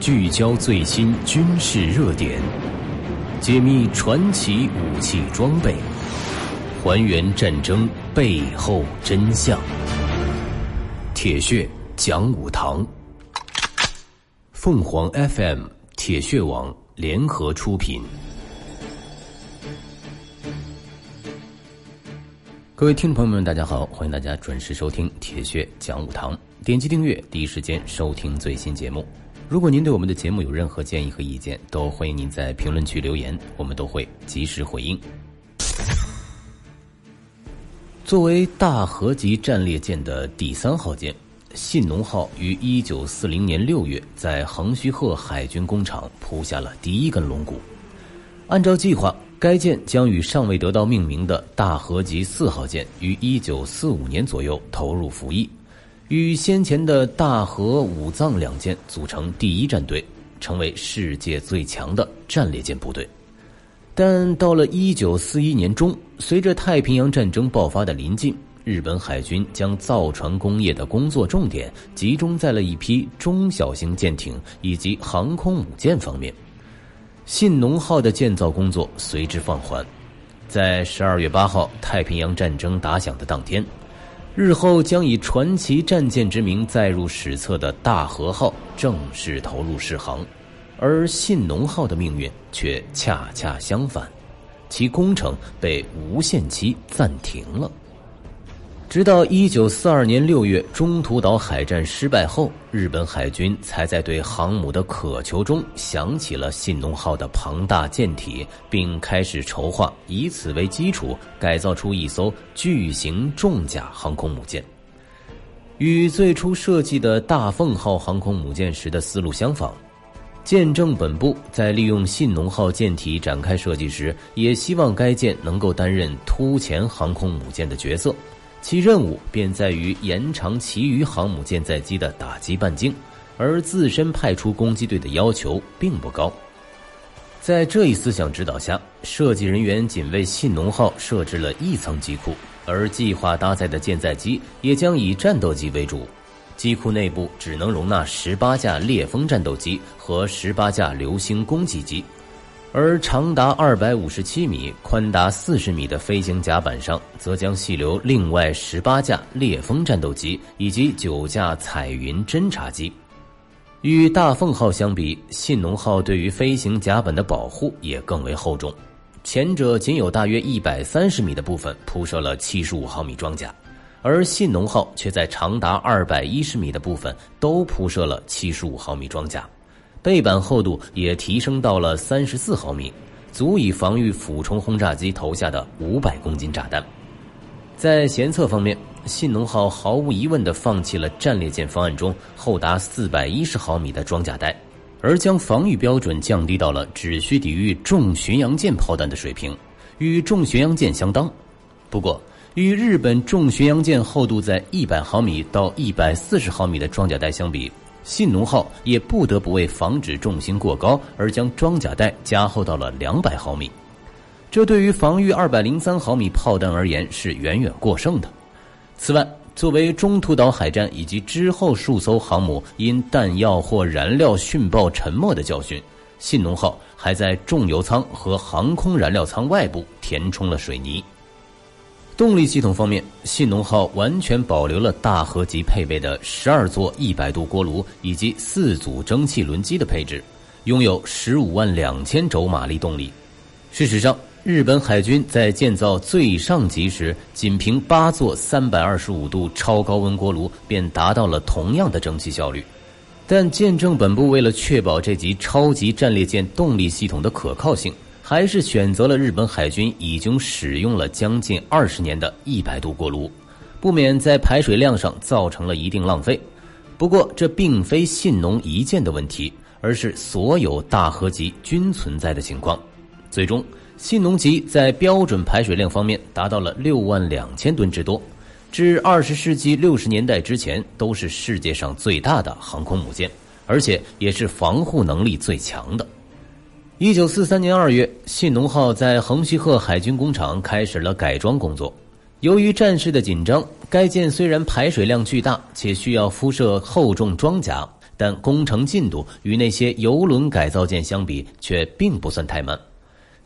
聚焦最新军事热点，解密传奇武器装备，还原战争背后真相。铁血讲武堂，凤凰 FM、铁血网联合出品。各位听众朋友们，大家好，欢迎大家准时收听铁血讲武堂。点击订阅，第一时间收听最新节目。如果您对我们的节目有任何建议和意见，都欢迎您在评论区留言，我们都会及时回应。作为大和级战列舰的第三号舰，信浓号于一九四零年六月在横须贺海军工厂铺下了第一根龙骨。按照计划，该舰将与尚未得到命名的大和级四号舰于一九四五年左右投入服役。与先前的大和、武藏两舰组成第一战队，成为世界最强的战列舰部队。但到了一九四一年中，随着太平洋战争爆发的临近，日本海军将造船工业的工作重点集中在了一批中小型舰艇以及航空母舰方面，信浓号的建造工作随之放缓。在十二月八号太平洋战争打响的当天。日后将以传奇战舰之名载入史册的大和号正式投入试航，而信浓号的命运却恰恰相反，其工程被无限期暂停了。直到一九四二年六月中途岛海战失败后，日本海军才在对航母的渴求中想起了信浓号的庞大舰体，并开始筹划以此为基础改造出一艘巨型重甲航空母舰。与最初设计的大凤号航空母舰时的思路相仿，舰政本部在利用信浓号舰体展开设计时，也希望该舰能够担任突前航空母舰的角色。其任务便在于延长其余航母舰载机的打击半径，而自身派出攻击队的要求并不高。在这一思想指导下，设计人员仅为信浓号设置了一层机库，而计划搭载的舰载机也将以战斗机为主。机库内部只能容纳十八架烈风战斗机和十八架流星攻击机。而长达二百五十七米、宽达四十米的飞行甲板上，则将细留另外十八架烈风战斗机以及九架彩云侦察机。与大凤号相比，信浓号对于飞行甲板的保护也更为厚重。前者仅有大约一百三十米的部分铺设了七十五毫米装甲，而信浓号却在长达二百一十米的部分都铺设了七十五毫米装甲。背板厚度也提升到了三十四毫米，足以防御俯冲轰炸机投下的五百公斤炸弹。在舷侧方面，信浓号毫无疑问地放弃了战列舰方案中厚达四百一十毫米的装甲带，而将防御标准降低到了只需抵御重巡洋舰炮弹的水平，与重巡洋舰相当。不过，与日本重巡洋舰厚度在一百毫米到一百四十毫米的装甲带相比。信浓号也不得不为防止重心过高而将装甲带加厚到了两百毫米，这对于防御二百零三毫米炮弹而言是远远过剩的。此外，作为中途岛海战以及之后数艘航母因弹药或燃料殉爆沉没的教训，信浓号还在重油舱和航空燃料舱外部填充了水泥。动力系统方面，信浓号完全保留了大和级配备的十二座一百度锅炉以及四组蒸汽轮机的配置，拥有十五万两千轴马力动力。事实上，日本海军在建造最上级时，仅凭八座三百二十五度超高温锅炉便达到了同样的蒸汽效率。但舰政本部为了确保这级超级战列舰动力系统的可靠性。还是选择了日本海军已经使用了将近二十年的一百度锅炉，不免在排水量上造成了一定浪费。不过，这并非信浓一舰的问题，而是所有大和级均存在的情况。最终，信浓级在标准排水量方面达到了六万两千吨之多，至二十世纪六十年代之前都是世界上最大的航空母舰，而且也是防护能力最强的。一九四三年二月，信浓号在横须贺海军工厂开始了改装工作。由于战事的紧张，该舰虽然排水量巨大，且需要敷设厚重装甲，但工程进度与那些游轮改造舰相比，却并不算太慢。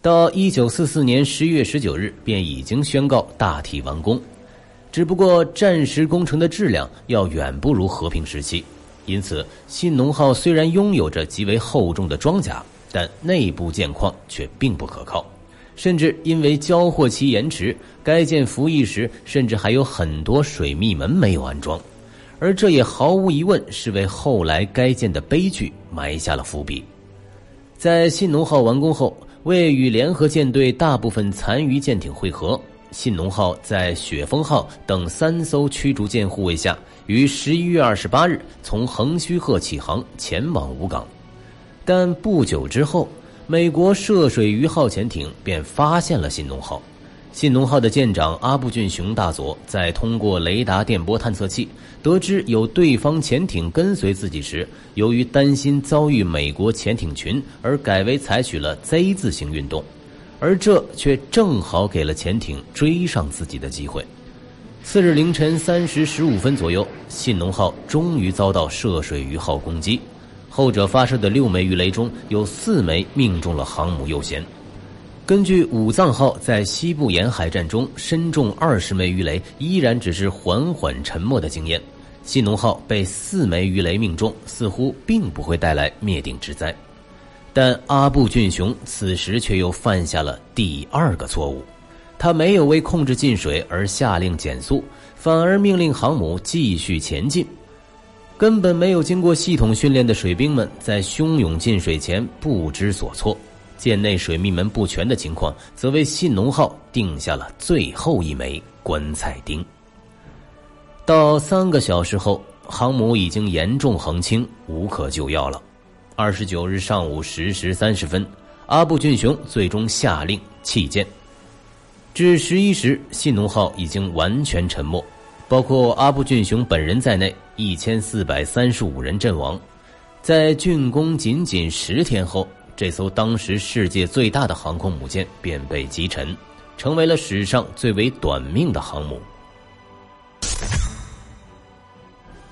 到一九四四年十月十九日，便已经宣告大体完工。只不过战时工程的质量要远不如和平时期，因此信农号虽然拥有着极为厚重的装甲，但内部舰况却并不可靠，甚至因为交货期延迟，该舰服役时甚至还有很多水密门没有安装。而这也毫无疑问是为后来该舰的悲剧埋下了伏笔。在信浓号完工后，为与联合舰队大部分残余舰艇会合，信浓号在雪峰号等三艘驱逐舰护卫下，于十一月二十八日从横须贺起航前往武港。但不久之后，美国涉水鱼号潜艇便发现了信浓号。信浓号的舰长阿布俊雄大佐在通过雷达电波探测器得知有对方潜艇跟随自己时，由于担心遭遇美国潜艇群，而改为采取了 Z 字形运动，而这却正好给了潜艇追上自己的机会。次日凌晨三时十五分左右，信浓号终于遭到涉水鱼号攻击，后者发射的六枚鱼雷中有四枚命中了航母右舷。根据武藏号在西部沿海战中身中二十枚鱼雷，依然只是缓缓沉没的经验，信浓号被四枚鱼雷命中，似乎并不会带来灭顶之灾。但阿部俊雄此时却又犯下了第二个错误，他没有为控制进水而下令减速，反而命令航母继续前进。根本没有经过系统训练的水兵们，在汹涌进水前不知所措。舰内水密门不全的情况，则为信浓号定下了最后一枚棺材钉。到三个小时后，航母已经严重横倾，无可救药了。二十九日上午十时三十分，阿部俊雄最终下令弃舰。至十一时，信浓号已经完全沉没，包括阿部俊雄本人在内，一千四百三十五人阵亡。在竣工仅仅十天后。这艘当时世界最大的航空母舰便被击沉，成为了史上最为短命的航母。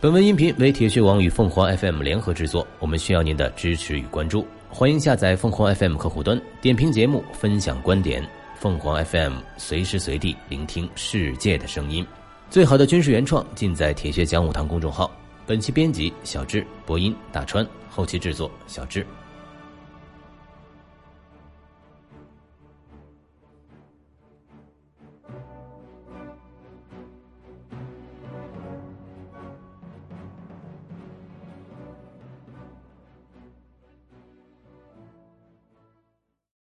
本文音频为铁血网与凤凰 FM 联合制作，我们需要您的支持与关注。欢迎下载凤凰 FM 客户端，点评节目，分享观点。凤凰 FM 随时随地聆听世界的声音，最好的军事原创尽在铁血讲武堂公众号。本期编辑小智，播音大川，后期制作小智。